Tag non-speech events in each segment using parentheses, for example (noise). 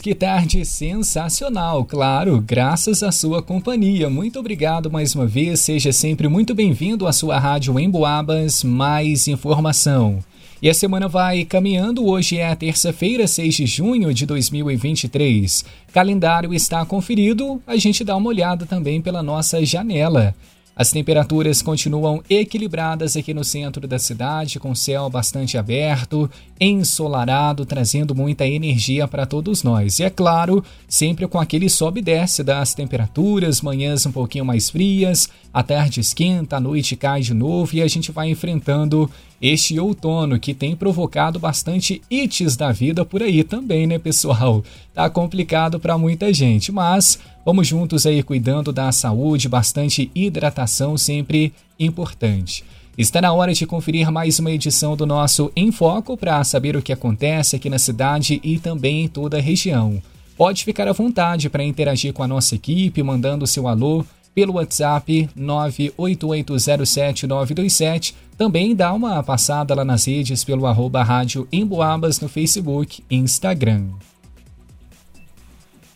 que tarde sensacional, claro, graças à sua companhia. Muito obrigado mais uma vez, seja sempre muito bem-vindo à sua rádio Emboabas, mais informação. E a semana vai caminhando, hoje é terça-feira, 6 de junho de 2023. Calendário está conferido, a gente dá uma olhada também pela nossa janela. As temperaturas continuam equilibradas aqui no centro da cidade, com céu bastante aberto, ensolarado, trazendo muita energia para todos nós. E é claro, sempre com aquele sobe e desce das temperaturas, manhãs um pouquinho mais frias, a tarde esquenta, a noite cai de novo e a gente vai enfrentando este outono que tem provocado bastante ites da vida por aí também, né, pessoal? (laughs) Tá complicado para muita gente, mas vamos juntos aí cuidando da saúde, bastante hidratação sempre importante. Está na hora de conferir mais uma edição do nosso Em Foco para saber o que acontece aqui na cidade e também em toda a região. Pode ficar à vontade para interagir com a nossa equipe, mandando seu alô pelo WhatsApp 98807927. Também dá uma passada lá nas redes pelo arroba Rádio Emboabas no Facebook e Instagram.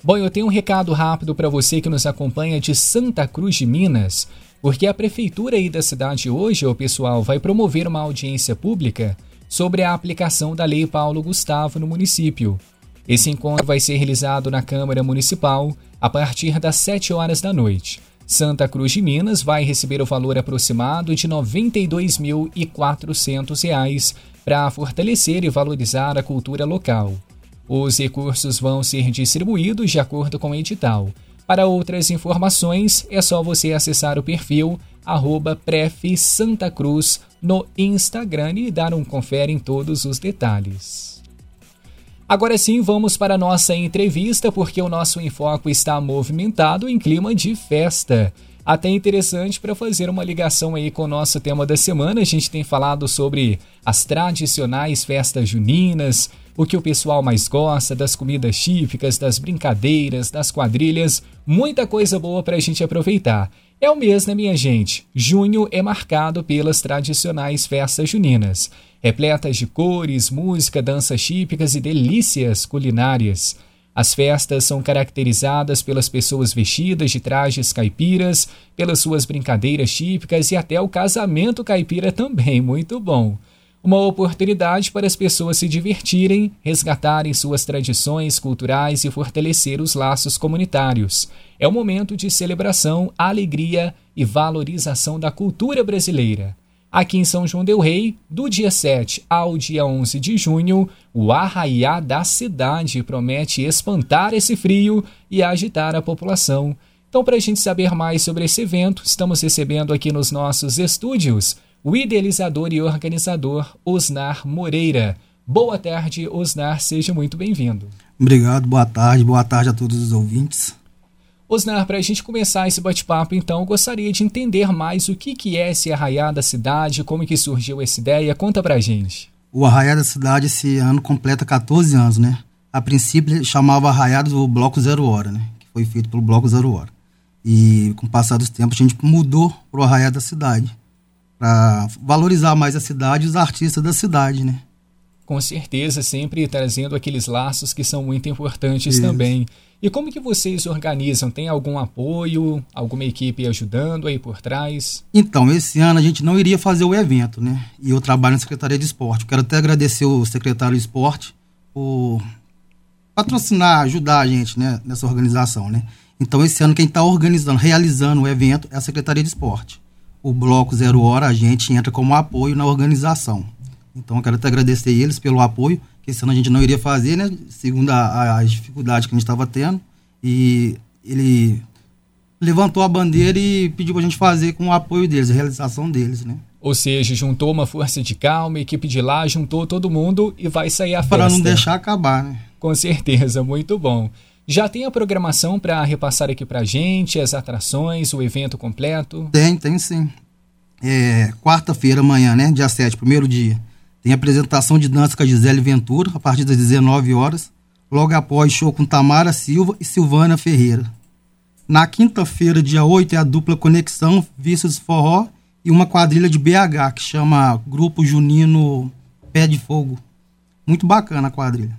Bom, eu tenho um recado rápido para você que nos acompanha de Santa Cruz de Minas, porque a prefeitura aí da cidade hoje, o pessoal, vai promover uma audiência pública sobre a aplicação da Lei Paulo Gustavo no município. Esse encontro vai ser realizado na Câmara Municipal a partir das 7 horas da noite. Santa Cruz de Minas vai receber o valor aproximado de R$ 92.400 para fortalecer e valorizar a cultura local. Os recursos vão ser distribuídos de acordo com o edital. Para outras informações, é só você acessar o perfil arroba Pref Santa Cruz no Instagram e dar um confere em todos os detalhes. Agora sim, vamos para a nossa entrevista, porque o nosso enfoque está movimentado em clima de festa. Até interessante para fazer uma ligação aí com o nosso tema da semana. A gente tem falado sobre as tradicionais festas juninas, o que o pessoal mais gosta, das comidas típicas, das brincadeiras, das quadrilhas, muita coisa boa para a gente aproveitar. É o mês, né, minha gente? Junho é marcado pelas tradicionais festas juninas repletas de cores, música, danças típicas e delícias culinárias. As festas são caracterizadas pelas pessoas vestidas de trajes caipiras, pelas suas brincadeiras típicas e até o casamento caipira também, muito bom. Uma oportunidade para as pessoas se divertirem, resgatarem suas tradições culturais e fortalecer os laços comunitários. É um momento de celebração, alegria e valorização da cultura brasileira. Aqui em São João del Rei, do dia 7 ao dia 11 de junho, o arraiá da cidade promete espantar esse frio e agitar a população. Então, para a gente saber mais sobre esse evento, estamos recebendo aqui nos nossos estúdios o idealizador e organizador Osnar Moreira. Boa tarde, Osnar, seja muito bem-vindo. Obrigado, boa tarde, boa tarde a todos os ouvintes. Osnar, para a gente começar esse bate-papo, então, gostaria de entender mais o que, que é esse Arraiá da Cidade, como que surgiu essa ideia, conta pra gente. O Arraiá da Cidade esse ano completa 14 anos, né? A princípio chamava Arraiá do Bloco Zero Hora, né? Que foi feito pelo Bloco Zero Hora. E com o passar dos tempos a gente mudou pro Arraiá da Cidade, para valorizar mais a cidade e os artistas da cidade, né? Com certeza, sempre trazendo aqueles laços que são muito importantes Isso. também. E como que vocês organizam? Tem algum apoio, alguma equipe ajudando aí por trás? Então, esse ano a gente não iria fazer o evento, né? E eu trabalho na Secretaria de Esporte. Quero até agradecer o secretário de Esporte por patrocinar, ajudar a gente né, nessa organização, né? Então, esse ano quem está organizando, realizando o evento é a Secretaria de Esporte. O Bloco Zero Hora, a gente entra como apoio na organização. Então, eu quero até agradecer eles pelo apoio que esse ano a gente não iria fazer, né? Segundo a, as dificuldades que a gente estava tendo. E ele levantou a bandeira e pediu para a gente fazer com o apoio deles, a realização deles, né? Ou seja, juntou uma força de calma, equipe de lá, juntou todo mundo e vai sair a festa. Para não deixar acabar, né? Com certeza, muito bom. Já tem a programação para repassar aqui para a gente, as atrações, o evento completo? Tem, tem sim. É, Quarta-feira, amanhã, né? Dia 7, primeiro dia. Tem apresentação de dança com a Gisele Ventura, a partir das 19 horas. Logo após, show com Tamara Silva e Silvana Ferreira. Na quinta-feira, dia 8, é a dupla Conexão Vícios Forró e uma quadrilha de BH que chama Grupo Junino Pé de Fogo. Muito bacana a quadrilha.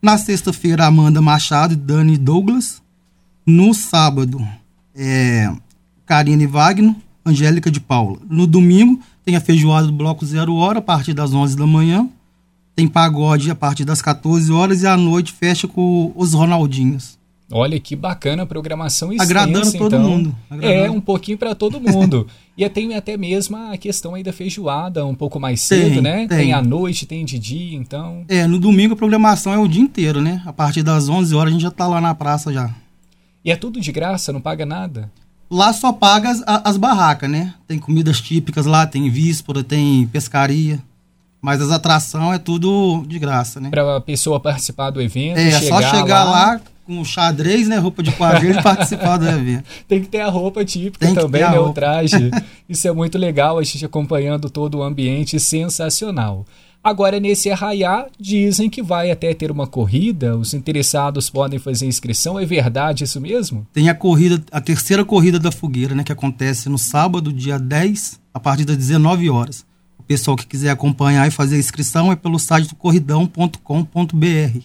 Na sexta-feira, Amanda Machado e Dani Douglas. No sábado, é, Karine Wagner, Angélica de Paula. No domingo, tem a feijoada do Bloco Zero Hora, a partir das 11 da manhã. Tem pagode a partir das 14 horas e à noite fecha com os Ronaldinhos. Olha que bacana a programação extensa, Agradando todo então. mundo. Agradando. É, um pouquinho para todo mundo. (laughs) e tem até mesmo a questão aí da feijoada, um pouco mais cedo, Tem, né? tem. à noite, tem de dia, então. É, no domingo a programação é o dia inteiro, né? A partir das 11 horas a gente já tá lá na praça já. E é tudo de graça, não paga nada? Lá só paga as, as barracas, né? Tem comidas típicas lá, tem víspora, tem pescaria. Mas as atrações é tudo de graça, né? Para a pessoa participar do evento, É, chegar, só chegar lá, com xadrez, né? Roupa de quadrilha e (laughs) participar do evento. Tem que ter a roupa típica Tem que também, né? O traje. (laughs) Isso é muito legal, a gente acompanhando todo o ambiente sensacional. Agora, nesse arraiá, dizem que vai até ter uma corrida, os interessados podem fazer inscrição, é verdade isso mesmo? Tem a corrida, a terceira corrida da fogueira, né? Que acontece no sábado, dia 10, a partir das 19 horas. O pessoal que quiser acompanhar e fazer a inscrição é pelo site do corridão.com.br.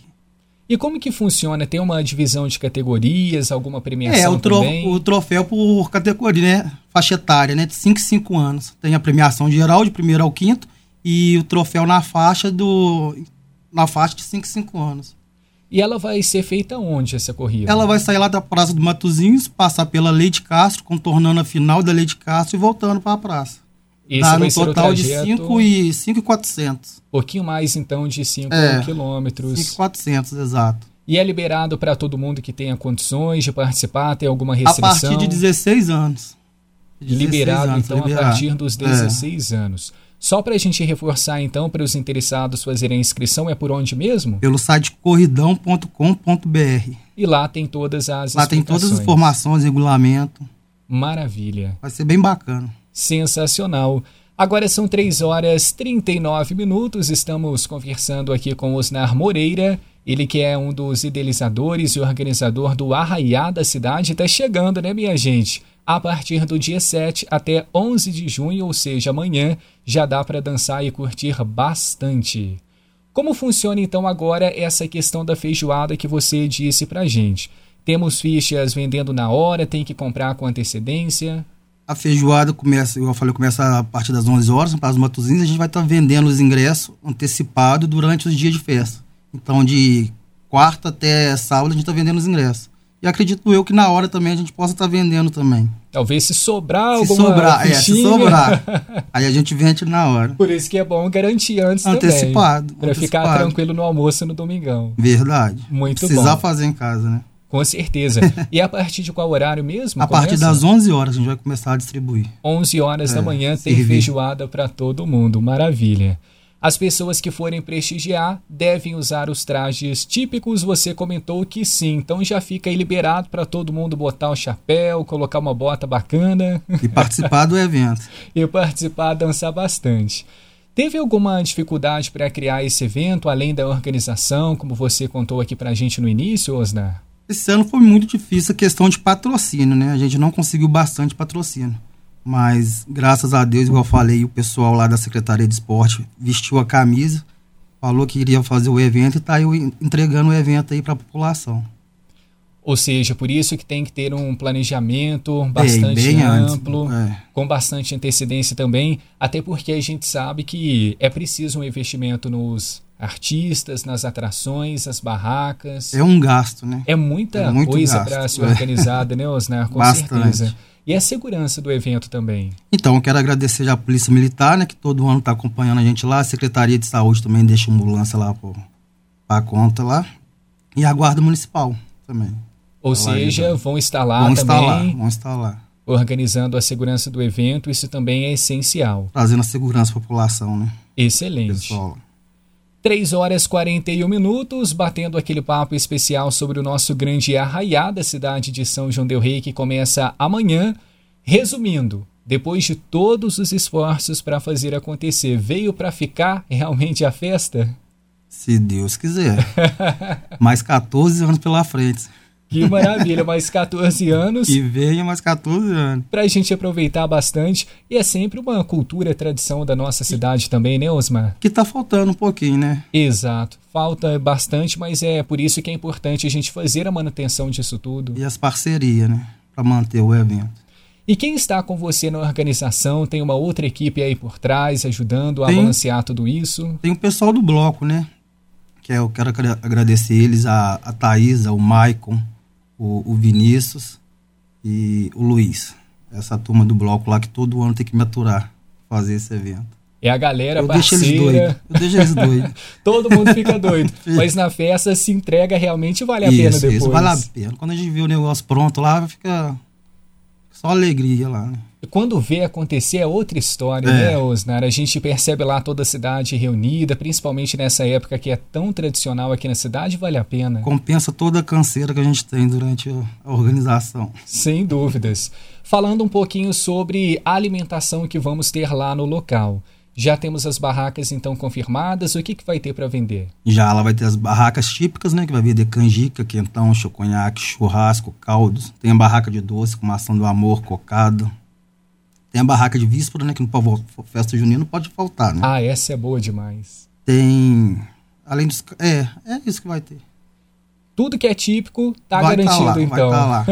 E como que funciona? Tem uma divisão de categorias, alguma premiação É, o, tro- também? o troféu por categoria, né? Faixa etária, né? De 5 em 5 anos. Tem a premiação geral, de primeiro ao quinto, e o troféu na faixa do. Na faixa de 5 em 5 anos. E ela vai ser feita onde, essa corrida? Ela vai sair lá da Praça do Matozinhos, passar pela Leite Castro, contornando a final da Leite Castro e voltando para a praça. Esse Dá vai no ser o total de trajeto, 5 e 5,400. pouquinho mais então de 5 É, quilômetros. 5,400, exato. E é liberado para todo mundo que tenha condições de participar, tem alguma A restrição? partir de 16 anos. De 16 liberado anos, então a liberado. partir dos É. 16 anos. Só para a gente reforçar então, para os interessados fazerem a inscrição, é por onde mesmo? Pelo site corridão.com.br. E lá tem todas as Lá tem todas as informações, regulamento. Maravilha. Vai ser bem bacana. Sensacional. Agora são 3 horas 39 minutos. Estamos conversando aqui com Osnar Moreira. Ele que é um dos idealizadores e organizador do Arraiá da cidade. Está chegando, né, minha gente? A partir do dia 7 até 11 de junho, ou seja, amanhã, já dá para dançar e curtir bastante. Como funciona então agora essa questão da feijoada que você disse pra gente? Temos fichas vendendo na hora, tem que comprar com antecedência? A feijoada começa, eu falei, começa a partir das 11 horas, para os matozinhos, a gente vai estar vendendo os ingressos antecipados durante os dias de festa. Então, de quarta até sábado, a gente está vendendo os ingressos. E acredito eu que na hora também a gente possa estar vendendo também. Talvez se sobrar Se alguma sobrar, é, se fichinha. sobrar. (laughs) Aí a gente vende na hora. Por isso que é bom garantir antes Antecipado, também. Para ficar tranquilo no almoço no domingão. Verdade. Muito Precisar bom. fazer em casa, né? Com certeza. e a partir de qual horário mesmo? A partir começa? das 11 horas a gente vai começar a distribuir. 11 horas É, da manhã tem servir. feijoada para todo mundo. Maravilha. As pessoas que forem prestigiar devem usar os trajes típicos. Você comentou que sim, então já fica aí liberado para todo mundo botar o chapéu, colocar uma bota bacana E participar do evento. (laughs) e participar, dançar bastante. Teve alguma dificuldade para criar esse evento, além da organização, como você contou aqui para a gente no início, Osnar? Esse ano foi muito difícil a questão de patrocínio, né? A gente não conseguiu bastante patrocínio. Mas, graças a Deus, igual eu falei, o pessoal lá da Secretaria de Esporte vestiu a camisa, falou que iria fazer o evento e tá aí entregando o evento aí para a população. Ou seja, por isso que tem que ter um planejamento bastante bem antes, amplo, é. com bastante antecedência também, até porque a gente sabe que é preciso um investimento nos artistas, nas atrações, as barracas. É um gasto, né? É muita É coisa para ser é. organizada, né, Osnar? (laughs) Com Bastante. certeza. E a segurança do evento também. Então, eu quero agradecer já a Polícia Militar, né? Que todo ano está acompanhando a gente lá. A Secretaria de Saúde também deixa ambulância lá para conta lá. E a Guarda Municipal também. Ou Tá lá, seja, já. vão estar lá vão estar lá, também, vão estar lá. organizando a segurança do evento. Isso também é essencial. Trazendo a segurança à população, né? Excelente. Pessoal. 3 horas 41 minutos, batendo aquele papo especial sobre o nosso grande arraiá da cidade de São João del Rei, que começa amanhã. Resumindo, depois de todos os esforços para fazer acontecer, veio para ficar realmente a festa? Se Deus quiser. (laughs) Mais 14 anos pela frente. Que maravilha, mais 14 anos. E venha mais 14 anos. Pra gente aproveitar bastante. E é sempre uma cultura, tradição da nossa cidade também, né, Osmar? Que tá faltando um pouquinho, né? Exato. Falta bastante, mas é por isso que é importante a gente fazer a manutenção disso tudo. E as parcerias, né? Pra manter o evento. E quem está com você na organização? Tem uma outra equipe aí por trás ajudando a tem, balancear tudo isso? Tem o pessoal do bloco, né? Que é, eu quero agradecer eles, a, a Thaisa, o Maicon, o, o Vinícius e o Luiz. Essa turma do bloco lá que todo ano tem que me aturar fazer esse evento. É a galera eu parceira. Deixo eles doidos. Eu deixo eles doidos. (laughs) todo mundo fica doido. (laughs) Mas na festa se entrega realmente vale a isso, pena depois. Isso, vale a pena. Quando a gente vê o negócio pronto lá, fica só alegria lá. Né? Quando vê acontecer é outra história, é. né, Osnar? A gente percebe lá toda a cidade reunida, principalmente nessa época que é tão tradicional aqui na cidade, vale a pena. Compensa toda a canseira que a gente tem durante a organização. Sem dúvidas. Falando um pouquinho sobre a alimentação que vamos ter lá no local. Já temos as barracas então confirmadas. O que, que vai ter para vender? Já ela vai ter as barracas típicas, né? Que vai vender canjica, quentão, choconhaque, churrasco, caldos. Tem a barraca de doce com maçã do amor, cocada. Tem a barraca de víspera, né? Que no festa junina não pode faltar, né? Ah, essa é boa demais. Tem. Além dos. É, é isso que vai ter. Tudo que é típico tá vai garantido, tá lá, então. Vai tá lá.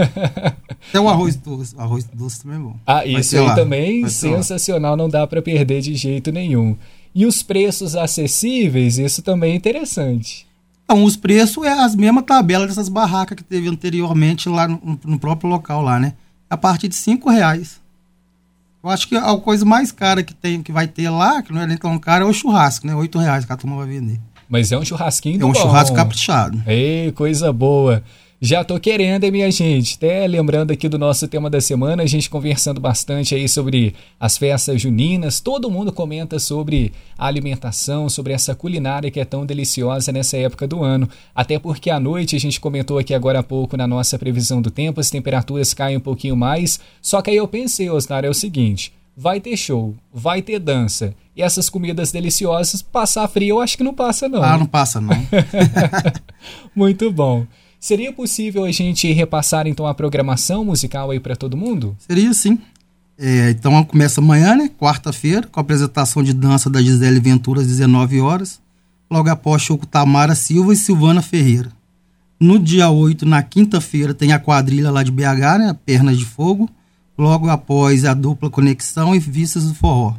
Tem o arroz doce. O arroz doce também é bom. Ah, isso aí lá. também sensacional, não dá para perder de jeito nenhum. E os preços acessíveis, isso também é interessante. Então, os preços é as mesmas tabelas dessas barracas que teve anteriormente lá no, no próprio local lá, né? A partir de cinco reais. Eu acho que a coisa mais cara que tem, que vai ter lá, que não é nem tão cara, é o churrasco, né? Oito reais que a turma vai vender. Mas é um churrasquinho do É um bom. churrasco caprichado. Ei, coisa boa. Já tô querendo, hein, minha gente? Até lembrando aqui do nosso tema da semana, a gente conversando bastante aí sobre as festas juninas. Todo mundo comenta sobre a alimentação, sobre essa culinária que é tão deliciosa nessa época do ano. Até porque à noite, a gente comentou aqui agora há pouco na nossa previsão do tempo, as temperaturas caem um pouquinho mais. Só que aí eu pensei, Osnar, é o seguinte: vai ter show, vai ter dança. E essas comidas deliciosas, passar frio, eu acho que não passa, não. Ah, não passa, não. (laughs) Muito bom. Seria possível a gente repassar então a programação musical aí para todo mundo? Seria sim. É, então começa amanhã, né? Quarta-feira, com a apresentação de dança da Gisele Ventura às 19 horas. Logo após, show com Tamara Silva e Silvana Ferreira. No dia 8, na quinta-feira, tem a quadrilha lá de BH, né? Pernas de Fogo logo após a dupla Conexão e Vistas do Forró.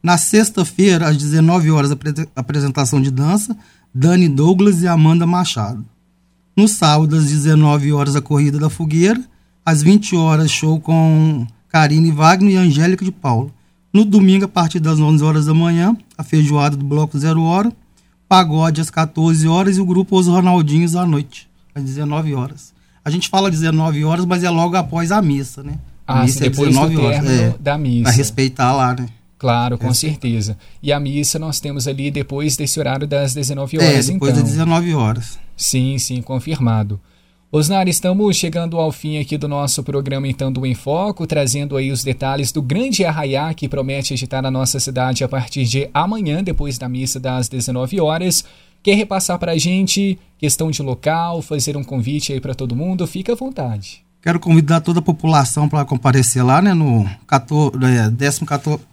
Na sexta-feira, às 19 horas, a apresentação de dança, Dani Douglas e Amanda Machado. No sábado, às 19 horas, a Corrida da Fogueira. Às 20 horas, show com Karine Wagner e Angélica de Paulo. No domingo, a partir das 11 horas da manhã, a feijoada do Bloco Zero Hora. Pagode às 14 horas e o grupo Os Ronaldinhos à noite, às 19 horas. A gente fala 19 horas, mas é logo após a missa, né? Ah, missa sim, depois é 19 do horas. É, da missa. Para respeitar lá, né? Claro, com certeza. E a missa nós temos ali depois desse horário das 19 horas, é, depois então. das 19 horas. Sim, sim, confirmado. Osnar, estamos chegando ao fim aqui do nosso programa então do Em Foco, trazendo aí os detalhes do grande arraiá que promete agitar a nossa cidade a partir de amanhã, depois da missa das 19 horas. Quer repassar para a gente questão de local, fazer um convite aí para todo mundo? Fica à vontade. Quero convidar toda a população para comparecer lá, né, no 14, é, 14,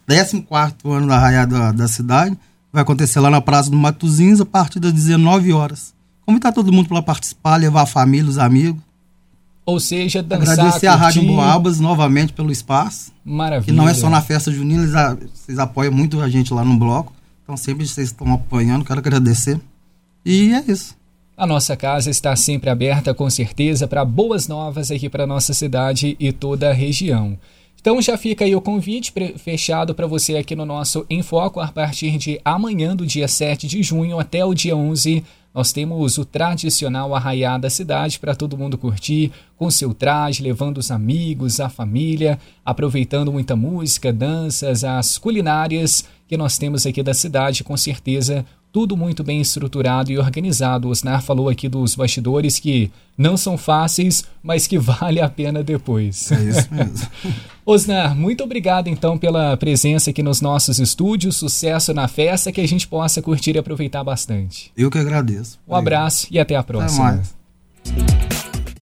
ano da Raia da, da, cidade. Vai acontecer lá na Praça do Matozinhos a partir das 19 horas. Convidar todo mundo para participar, levar a família, os amigos. Ou seja, dançar, Agradecer curtir. a Rádio Boabas novamente pelo espaço. Maravilha. Que não é só na festa junina, eles, vocês apoiam muito a gente lá no bloco. Então sempre vocês estão apoiando, quero agradecer. E é isso. A nossa casa está sempre aberta, com certeza, para boas novas aqui para nossa cidade e toda a região. Então já fica aí o convite fechado para você aqui no nosso Enfoco a partir de amanhã, do dia 7 de junho até o dia 11. Nós temos o tradicional arraiá da cidade para todo mundo curtir, com seu traje, levando os amigos, a família, aproveitando muita música, danças, as culinárias que nós temos aqui da cidade, com certeza tudo muito bem estruturado e organizado. O Osnar falou aqui dos bastidores que não são fáceis, mas que (laughs) vale a pena depois. É isso mesmo. (laughs) Osnar, muito obrigado então pela presença aqui nos nossos estúdios. Sucesso na festa, que a gente possa curtir e aproveitar bastante. Eu que agradeço. Um abraço e até a próxima. Até mais.